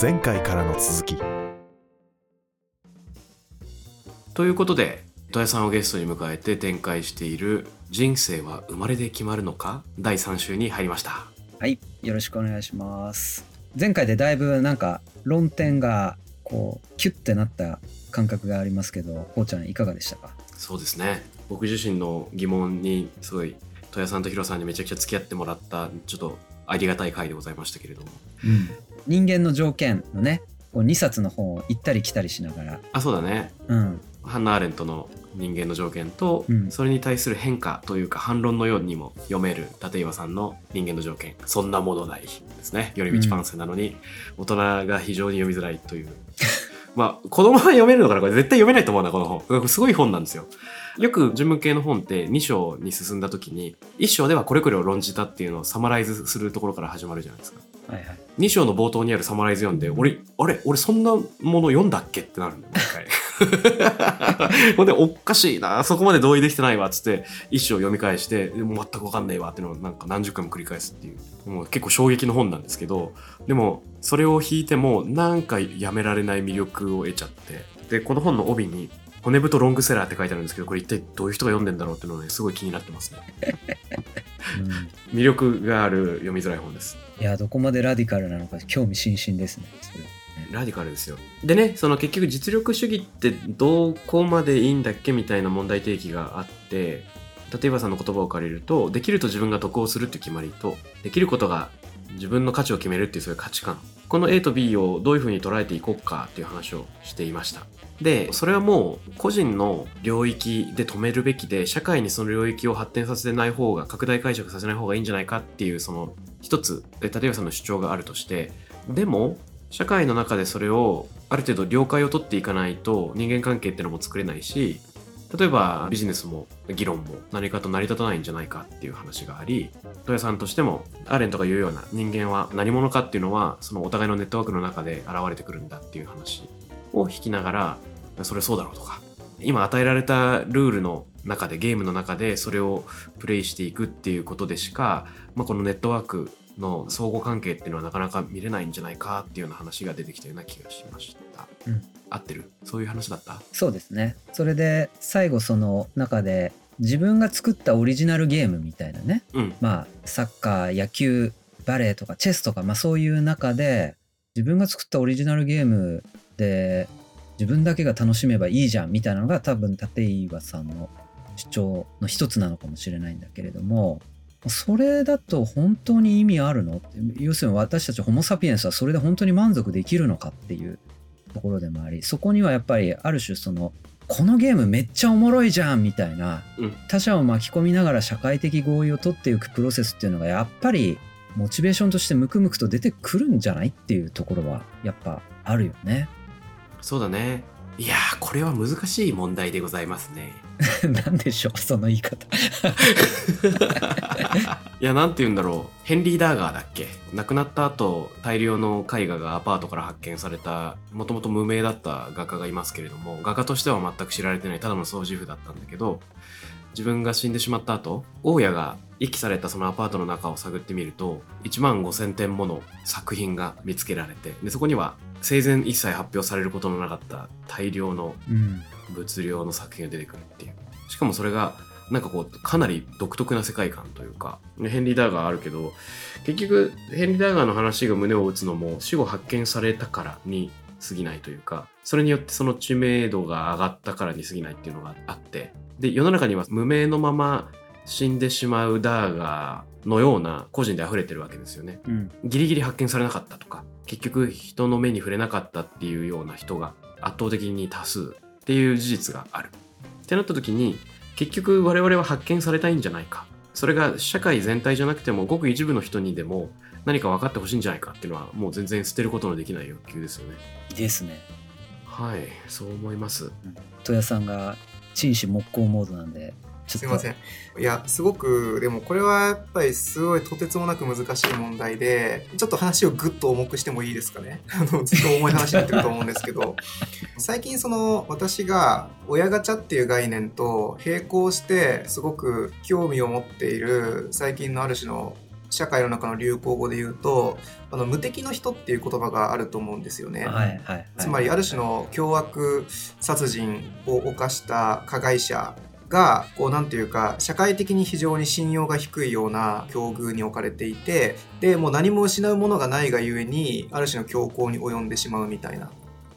前回からの続きということで戸谷さんをゲストに迎えて展開している「人生は生まれで決まるのか?」第3週に入りましたはい、よろしくお願いします。前回でだいぶなんか論点がこうキュッてなった感覚がありますけど、こうちゃんいかがでしたか？そうですね僕自身の疑問にすごい戸谷さんとヒロさんにめちゃくちゃ付き合ってもらったちょっとありがたい回でございましたけれども。人間の条件のね、こう2冊の本を行ったり来たりしながら、あそうだね。うん、ハンナ・アーレントの人間の条件と、うん。それに対する変化というか反論のようにも読める立岩さんの人間の条件。そんなものないですね。寄り道パンセなのに、大人が非常に読みづらいという。まあ子供は読めるのかな？これ絶対読めないと思うなこの本。すごい本なんですよよく人文系の本って2章に進んだ時に1章ではこれこれを論じたっていうのをサマライズするところから始まるじゃないですか。はいはい。2章の冒頭にあるサマライズ読んで、俺、あれ？俺そんなもの読んだっけ？ってなるんだよ、毎回。ほんで、おかしいな、そこまで同意できてないわ、つって、一章読み返して、でも全くわかんないわっていうのをなんか何十回も繰り返すっていう、もう結構衝撃の本なんですけど、でも、それを引いても、なんかやめられない魅力を得ちゃって、で、この本の帯に、骨太ロングセラーって書いてあるんですけど、これ一体どういう人が読んでんだろうっていうのがね、すごい気になってますね。うん、魅力がある読みづらい本です。いや、どこまでラディカルなのか興味津々ですね。それはねラディカルですよ。でね、その結局実力主義ってどこまでいいんだっけみたいな問題提起があって、立岩さんの言葉を借りると、できると自分が得をするっていう決まりと、できることが自分の価値を決めるっていうそういう価値観。この A と B をどういうふうに捉えていこうかっていう話をしていました。で、それはもう個人の領域で止めるべきで、社会にその領域を発展させない方が、拡大解釈させない方がいいんじゃないかっていう、その一つ、立岩さんの主張があるとして、でも、社会の中でそれをある程度了解を取っていかないと人間関係ってのも作れないし例えばビジネスも議論も何かと成り立たないんじゃないかっていう話があり戸谷さんとしてもアーレントが言うような人間は何者かっていうのはそのお互いのネットワークの中で現れてくるんだっていう話を引きながらそれそうだろうとか今与えられたルールの中でゲームの中でそれをプレイしていくっていうことでしか、まあ、このネットワークの相互関係っていうのはなかなか見れないんじゃないかっていうような話が出てきたような気がしました。うん。合ってる？そういう話だった？そうですね。それで最後その中で自分が作ったオリジナルゲームみたいなね、うん。まあサッカー野球バレーとかチェスとか、まあ、そういう中で自分が作ったオリジナルゲームで自分だけが楽しめばいいじゃんみたいなのが多分立岩さんの主張の一つなのかもしれないんだけれどもそれだと本当に意味あるの？要するに私たちホモ・サピエンスはそれで本当に満足できるのかっていうところでもありそこにはやっぱりある種そのこのゲームめっちゃおもろいじゃんみたいなうん。他者を巻き込みながら社会的合意を取っていくプロセスっていうのがやっぱりモチベーションとしてムクムクと出てくるんじゃないっていうところはやっぱあるよね。そうだね。いやー、これは難しい問題でございますね。なんでしょうその言い方。いや、なんて言うんだろう。ヘンリー・ダーガーだっけ？亡くなった後、大量の絵画がアパートから発見された、もともと無名だった画家がいますけれども、画家としては全く知られてない、ただの掃除婦だったんだけど、自分が死んでしまった後、大家が遺棄されたそのアパートの中を探ってみると、1万5000点もの作品が見つけられて、で、そこには生前一切発表されることのなかった大量のうん。物量の作品が出てくるっていうしかもそれがなんかこうかなり独特な世界観というかヘンリー・ダーガーあるけど結局ヘンリー・ダーガーの話が胸を打つのも死後発見されたからに過ぎないというかそれによってその知名度が上がったからに過ぎないっていうのがあってで世の中には無名のまま死んでしまうダーガーのような個人で溢れてるわけですよね。うん。ギリギリ発見されなかったとか結局人の目に触れなかったっていうような人が圧倒的に多数っていう事実がある。ってなった時に結局我々は発見されたいんじゃないかそれが社会全体じゃなくてもごく一部の人にでも何か分かってほしいんじゃないかっていうのはもう全然捨てることのできない欲求ですよね。ですね。はいそう思います。戸谷さんが陳志木工モードなんですいません。いや、すごく、でもこれはやっぱりすごいとてつもなく難しい問題で、ちょっと話をぐっと重くしてもいいですかね。あの、ずっと重い話になってると思うんですけど、最近その私が親ガチャっていう概念と並行してすごく興味を持っている最近のある種の社会の中の流行語で言うとあの無敵の人っていう言葉があると思うんですよね。はいはいはいつまりある種の凶悪殺人を犯した加害者がこうなんていうか社会的に非常に信用が低いような境遇に置かれていてでもう何も失うものがないがゆえにある種の強行に及んでしまうみたいな。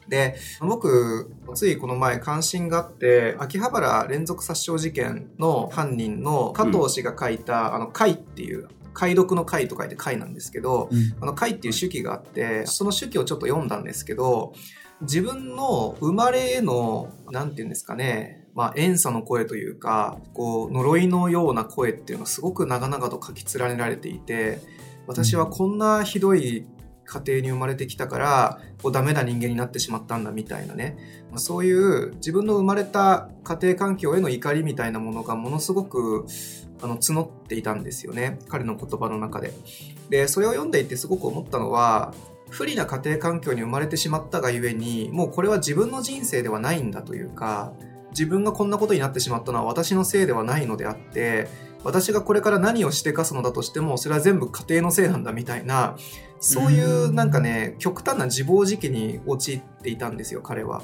で僕ついこの前関心があって秋葉原連続殺傷事件の犯人の加藤氏が書いた「あの貝」っていう解読の貝と書いて貝なんですけど、うんあの貝っていう手記があってその手記をちょっと読んだんですけど自分の生まれへのなんていうんですかねまあ怨嗟の声というかこう呪いのような声っていうのがすごく長々と書き連ねられていて私はこんなひどい家庭に生まれてきたからこうダメな人間になってしまったんだみたいなねまあそういう自分の生まれた家庭環境への怒りみたいなものがものすごくあの募っていたんですよね彼の言葉の中で。でそれを読んでいてすごく思ったのは不利な家庭環境に生まれてしまったがゆえにもうこれは自分の人生ではないんだというか自分がこんなことになってしまったのは私のせいではないのであって私がこれから何をしてかすのだとしてもそれは全部家庭のせいなんだみたいなそういうなんかね極端な自暴自棄に陥っていたんですよ彼は。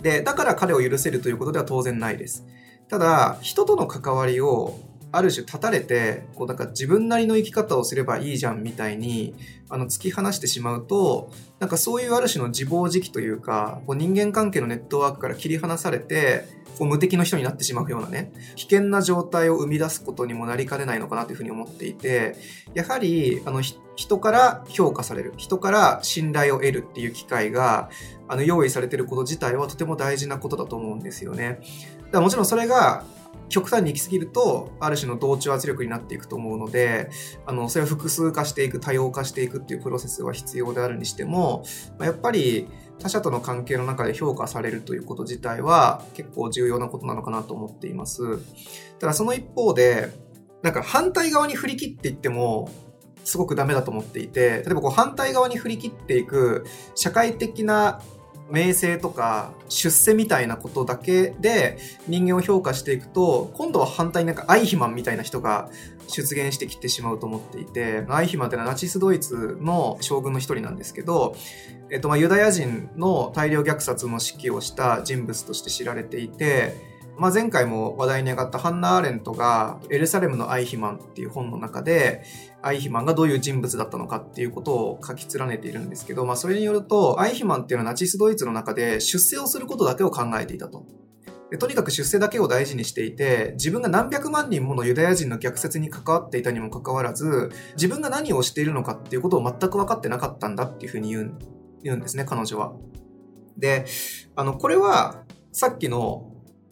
でだから彼を許せるということでは当然ないです。ただ人との関わりをある種断たれてこうなんか自分なりの生き方をすればいいじゃんみたいにあの突き放してしまうとなんかそういうある種の自暴自棄というかこう人間関係のネットワークから切り離されてこう無敵の人になってしまうようなね危険な状態を生み出すことにもなりかねないのかなというふうに思っていてやはりあの人から評価される人から信頼を得るっていう機会があの用意されていること自体はとても大事なことだと思うんですよね。だからもちろんそれが極端に行き過ぎるとある種の同調圧力になっていくと思うのであのそれを複数化していく多様化していくっていうプロセスは必要であるにしてもまあやっぱり他者との関係の中で評価されるということ自体は結構重要なことなのかなと思っています。ただその一方でなんか反対側に振り切っていってもすごくダメだと思っていて例えばこう反対側に振り切っていく社会的な名声とか出世みたいなことだけで人間を評価していくと今度は反対になんかアイヒマンみたいな人が出現してきてしまうと思っていてアイヒマンっていうのはナチスドイツの将軍の一人なんですけど、えっと、まユダヤ人の大量虐殺の指揮をした人物として知られていてまあ、前回も話題に上がったハンナ・アーレントが「エルサレムのアイヒマン」っていう本の中でアイヒマンがどういう人物だったのかっていうことを書き連ねているんですけど、まあ、それによるとアイヒマンっていうのはナチスドイツの中で出世をすることだけを考えていたと。でとにかく出世だけを大事にしていて自分が何百万人ものユダヤ人の虐殺に関わっていたにもかかわらず自分が何をしているのかっていうことを全く分かってなかったんだっていうふうに言うん言うんですね彼女は。であのこれはさっきの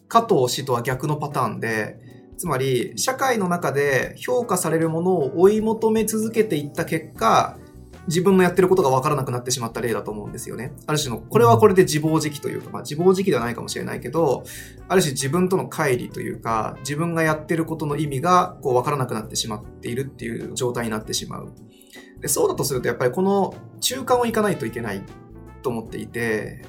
加藤氏とは逆のパターンで、つまり社会の中で評価されるものを追い求め続けていった結果、自分のやってることが分からなくなってしまった例だと思うんですよね。ある種の、これはこれで自暴自棄というか、まあ自暴自棄ではないかもしれないけど、ある種自分との乖離というか、自分がやってることの意味がこう分からなくなってしまっているっていう状態になってしまう。でそうだとすると、やっぱりこの中間をいかないといけないと思っていて、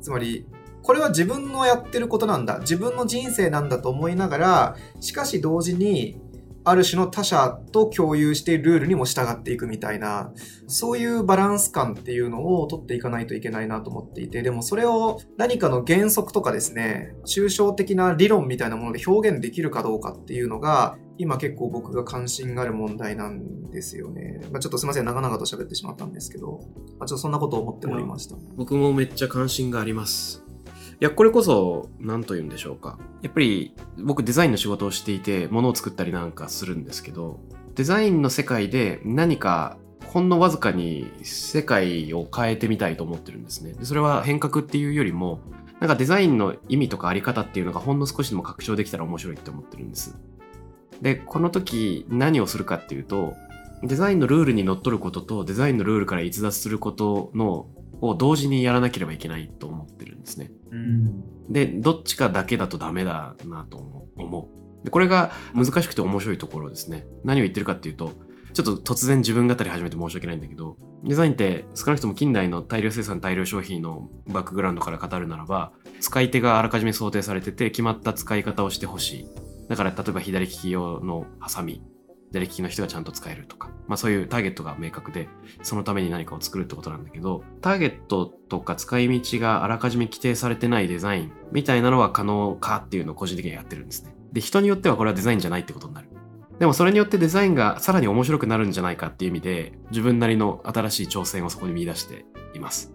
つまりこれは自分のやってることなんだ自分の人生なんだと思いながらしかし同時にある種の他者と共有してルールにも従っていくみたいなそういうバランス感っていうのを取っていかないといけないなと思っていてでもそれを何かの原則とかですね抽象的な理論みたいなもので表現できるかどうかっていうのが今結構僕が関心がある問題なんですよね。まあ、ちょっとすみません長々と喋ってしまったんですけど、まあ、ちょっとそんなことを思っておりました。僕もめっちゃ関心があります。や、これこそ、何と言うんでしょうか。やっぱり、僕デザインの仕事をしていて、物を作ったりなんかするんですけど、デザインの世界で何か、ほんのわずかに世界を変えてみたいと思ってるんですね。でそれは変革っていうよりも、なんかデザインの意味とかあり方っていうのがほんの少しでも拡張できたら面白いって思ってるんです。で、この時何をするかっていうと、デザインのルールにのっとることとデザインのルールから逸脱することのを同時にやらなければいけないと思ってるんですね。うんで、どっちかだけだとダメだなと思う。でこれが難しくて面白いところですね。何を言ってるかっていうと、ちょっと突然自分語り始めて申し訳ないんだけど、デザインって少なくとも近代の大量生産大量消費のバックグラウンドから語るならば、使い手があらかじめ想定されてて決まった使い方をしてほしい。だから例えば左利き用のハサミ左利きの人がちゃんと使えるとか、まあそういうターゲットが明確で、そのために何かを作るってことなんだけど、ターゲットとか使い道があらかじめ規定されてないデザインみたいなのは可能かっていうのを個人的にはやってるんですね。で、人によってはこれはデザインじゃないってことになる。でもそれによってデザインがさらに面白くなるんじゃないかっていう意味で、自分なりの新しい挑戦をそこに見出しています。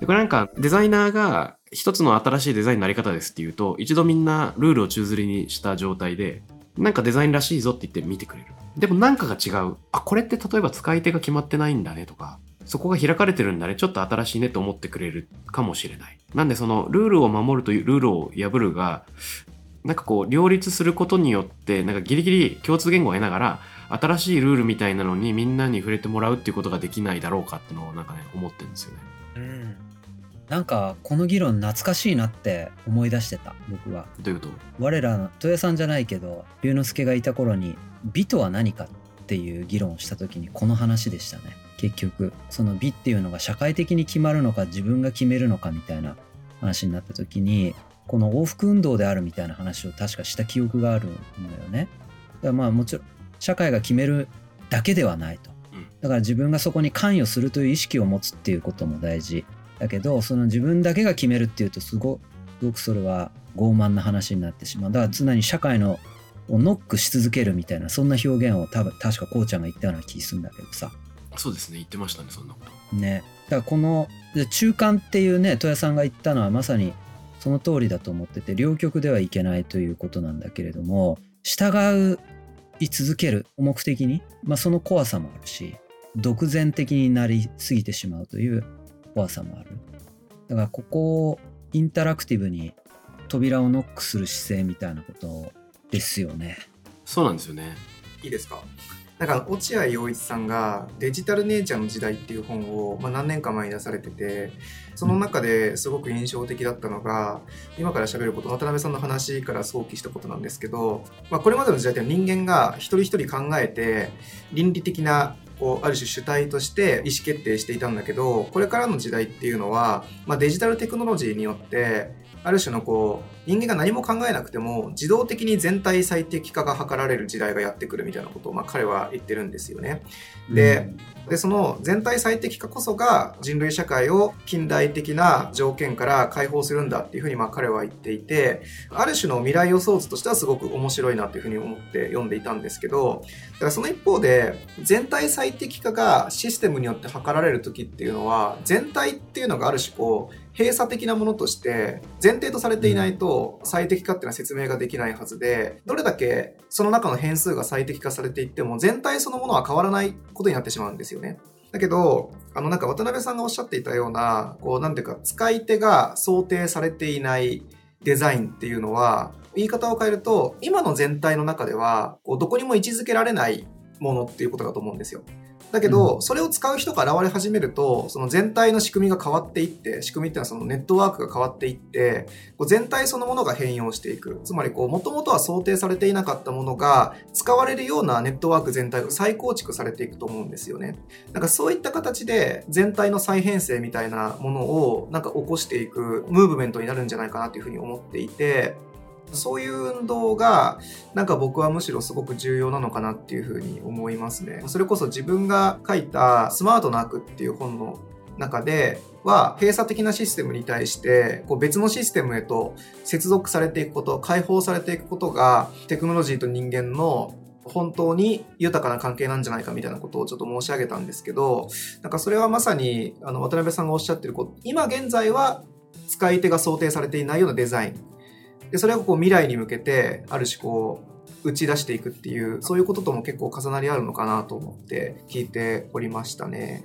でこれなんかデザイナーが一つの新しいデザインのあり方ですっていうと、一度みんなルールを宙吊りにした状態で、なんかデザインらしいぞって言って見てくれる。でもなんかが違う。あ、これって例えば使い手が決まってないんだねとか、そこが開かれてるんだね、ちょっと新しいねと思ってくれるかもしれない。なんでそのルールを守るというルールを破るが、なんかこう両立することによって、なんかギリギリ共通言語を得ながら、新しいルールみたいなのにみんなに触れてもらうっていうことができないだろうかっていうのをなんかね、思ってるんですよね。うんなんかこの議論懐かしいなって思い出してた僕はどういうこと？我らの豊さんじゃないけど龍之介がいた頃に美とは何かっていう議論をした時にこの話でしたね。結局その美っていうのが社会的に決まるのか自分が決めるのかみたいな話になった時にこの往復運動であるみたいな話を確かした記憶があるのよね。だからまあもちろん社会が決めるだけではないと。うん。だから自分がそこに関与するという意識を持つっていうことも大事。だけどその自分だけが決めるっていうとすごすごくそれは傲慢な話になってしまう。だから常に社会のをノックし続けるみたいなそんな表現を多分確かこうちゃんが言ったような気するんだけどさ。そうですね、言ってましたね、そんなこと。ね。だからこので中間っていうね戸谷さんが言ったのはまさにその通りだと思ってて両極ではいけないということなんだけれども従い続ける目的に、まあ、その怖さもあるし独善的になりすぎてしまうという怖さもある。だからここをインタラクティブに扉をノックする姿勢みたいなことですよね。そうなんですよね。いいですか？なんか落合陽一さんが「デジタルネイチャーの時代」っていう本を、まあ、何年か前に出されててその中ですごく印象的だったのが今から喋ること渡辺さんの話から想起したことなんですけど、まあ、これまでの時代って人間が一人一人考えて倫理的なこうある種主体として意思決定していたんだけどこれからの時代っていうのは、まあ、デジタルテクノロジーによってある種のこう人間が何も考えなくても自動的に全体最適化が図られる時代がやってくるみたいなことを、まあ、彼は言ってるんですよね。ででその全体最適化こそが人類社会を近代的な条件から解放するんだっていうふうにまあ彼は言っていてある種の未来予想図としてはすごく面白いなというふうに思って読んでいたんですけどだからその一方で全体最適化がシステムによって図られる時っていうのは全体っていうのがある種こう閉鎖的なものとして前提とされていないと最適化っていうのは説明ができないはずでどれだけその中の変数が最適化されていっても全体そのものは変わらないことになってしまうんですよね。だけど、あのなんか渡辺さんがおっしゃっていたような、こうなんていうか使い手が想定されていないデザインっていうのは、言い方を変えると、今の全体の中では、こうどこにも位置づけられないものっていうことだと思うんですよ。だけど、それを使う人が現れ始めると、その全体の仕組みが変わっていって、仕組みっていうのはそのネットワークが変わっていって、こう全体そのものが変容していく。つまり、こう、もともとは想定されていなかったものが、使われるようなネットワーク全体が再構築されていくと思うんですよね。なんかそういった形で、全体の再編成みたいなものを、なんか起こしていくムーブメントになるんじゃないかなというふうに思っていて、そういう運動が、なんか僕はむしろすごく重要なのかなっていうふうに思いますね。それこそ自分が書いたスマートな悪っていう本の中では閉鎖的なシステムに対してこう別のシステムへと接続されていくこと解放されていくことがテクノロジーと人間の本当に豊かな関係なんじゃないかみたいなことをちょっと申し上げたんですけどなんかそれはまさにあの渡辺さんがおっしゃってること今現在は使い手が想定されていないようなデザインでそれをこう未来に向けてある種こう打ち出していくっていうそういうこととも結構重なりあるのかなと思って聞いておりましたね。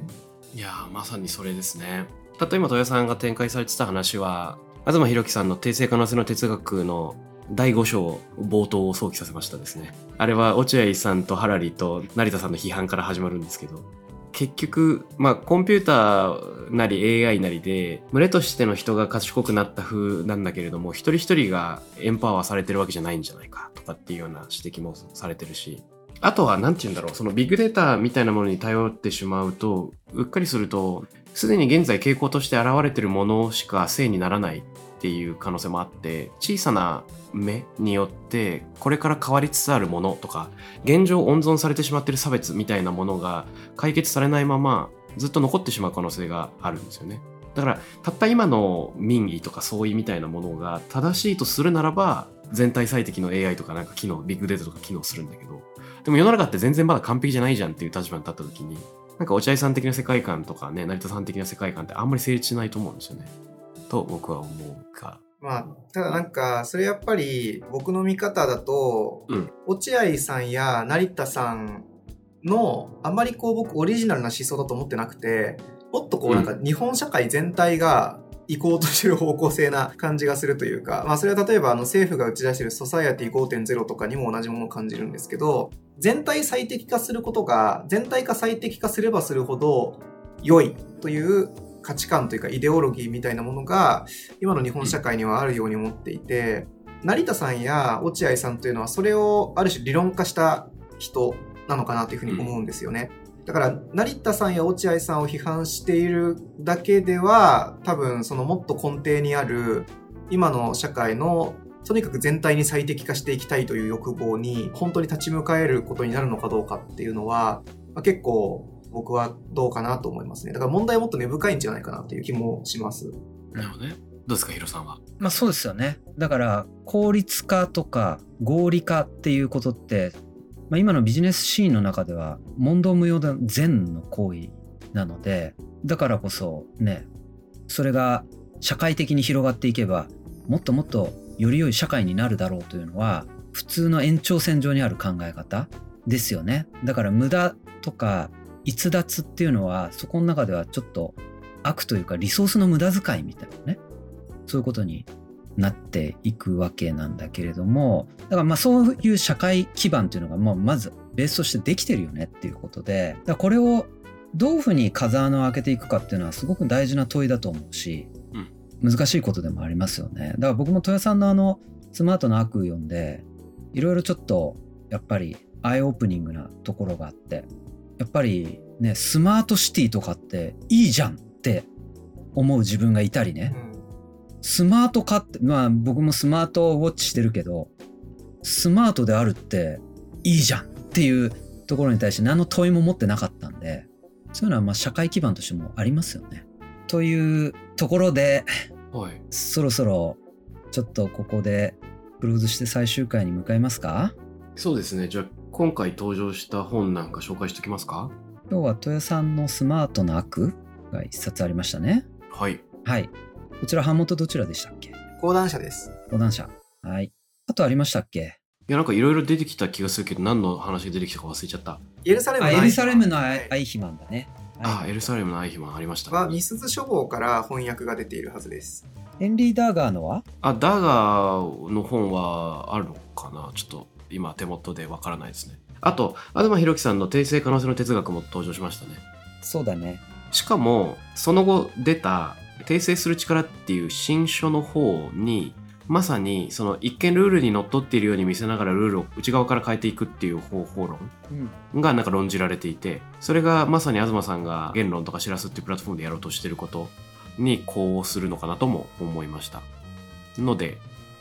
いやまさにそれですね。たった今豊さんが展開されてた話は東博樹さんの定性可能性の哲学の第5章冒頭を想起させましたですね。あれは落合さんとハラリと成田さんの批判から始まるんですけど結局まあコンピューターなり AI なりで群れとしての人が賢くなった風なんだけれども一人一人がエンパワーされてるわけじゃないんじゃないかとかっていうような指摘もされてるし。あとは、なんて言うんだろう、そのビッグデータみたいなものに頼ってしまうと、うっかりすると、すでに現在傾向として現れてるものしか正にならない。っていう可能性もあって小さな目によってこれから変わりつつあるものとか現状温存されてしまってる差別みたいなものが解決されないままずっと残ってしまう可能性があるんですよね。だからたった今の民意とか相違みたいなものが正しいとするならば全体最適の AI とかなんか機能ビッグデータとか機能するんだけどでも世の中って全然まだ完璧じゃないじゃんっていう立場に立った時になんか落合さん的な世界観とかね成田さん的な世界観ってあんまり成立しないと思うんですよね。と僕は思うが。まあ、ただなんか、それやっぱり僕の見方だと、うん落合さんや成田さんの、あんまりこう僕オリジナルな思想だと思ってなくて、もっとこうなんか日本社会全体が行こうとしてる方向性な感じがするというか、まあそれは例えばあの政府が打ち出してるソサイアティ5.0とかにも同じものを感じるんですけど、全体最適化することが、全体化最適化すればするほど良いという価値観というかイデオロギーみたいなものが今の日本社会にはあるように思っていて、成田さんや落合さんというのはそれをある種理論化した人なのかなというふうに思うんですよね。だから成田さんや落合さんを批判しているだけでは多分そのもっと根底にある今の社会のとにかく全体に最適化していきたいという欲望に本当に立ち向かえることになるのかどうかっていうのは、まあ結構僕はどうかなと思いますね。だから問題はもっと根深いんじゃないかなっていう気もします。なるほどね。どうですか、ヒロさんは？まあそうですよね。だから効率化とか合理化っていうことって、まあ、今のビジネスシーンの中では問答無用な善の行為なのでだからこそねそれが社会的に広がっていけばもっともっとより良い社会になるだろうというのは普通の延長線上にある考え方ですよね。だから無駄とか逸脱っていうのはそこの中ではちょっと悪というかリソースの無駄遣いみたいなねそういうことになっていくわけなんだけれどもだからまあそういう社会基盤というのがもうまずベースとしてできてるよねっていうことでだこれをどういうふうに風穴を開けていくかっていうのはすごく大事な問いだと思うし、難しいことでもありますよね。だから僕も豊さんのあのスマートな悪読んでいろいろちょっとやっぱりアイオープニングなところがあってやっぱりねスマートシティとかっていいじゃんって思う自分がいたりね、うんスマート化ってまあ僕もスマートウォッチしてるけどスマートであるっていいじゃんっていうところに対して何の問いも持ってなかったんでそういうのはまあ社会基盤としてもありますよね。というところではい。そろそろちょっとここでクローズして最終回に向かいますか？そうですね。じゃあ、今回登場した本なんか紹介しておきますか？今日は豊さんのスマートな悪が一冊ありましたね。はい。はい。こちら版元どちらでしたっけ？講談社です。講談社。はい。あとありましたっけ？いや、なんかいろいろ出てきた気がするけど、何の話が出てきたか忘れちゃった。エルサレムあ、のエルサレムのアはいイヒマンだね。ああ、はいエルサレムのアイヒマンありました。はミスズ書房から翻訳が出ているはずです。ヘンリー・ダーガーのは？あ、ダガーの本はあるのかな？ちょっと今手元でわからないですね。あと、東博樹さんの訂正可能性の哲学も登場しましたね。そうだね。しかも、その後出た訂正する力っていう新書の方に、まさにその一見ルールにのっとっているように見せながらルールを内側から変えていくっていう方法論うん。がなんか論じられていてそれがまさに東さんが言論とか知らすっていうプラットフォームでやろうとしてることに呼応するのかなとも思いましたので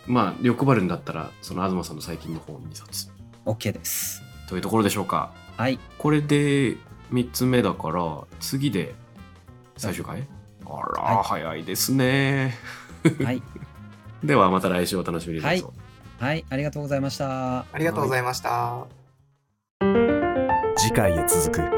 まあ欲張るんだったらその東さんの最近の本2冊 OK です。というところでしょうかはい。これで3つ目だから次で最終回？あら、はい早いですねはい。ではまた来週お楽しみにどうぞはい。ありがとうございました。ありがとうございました。次回へ続く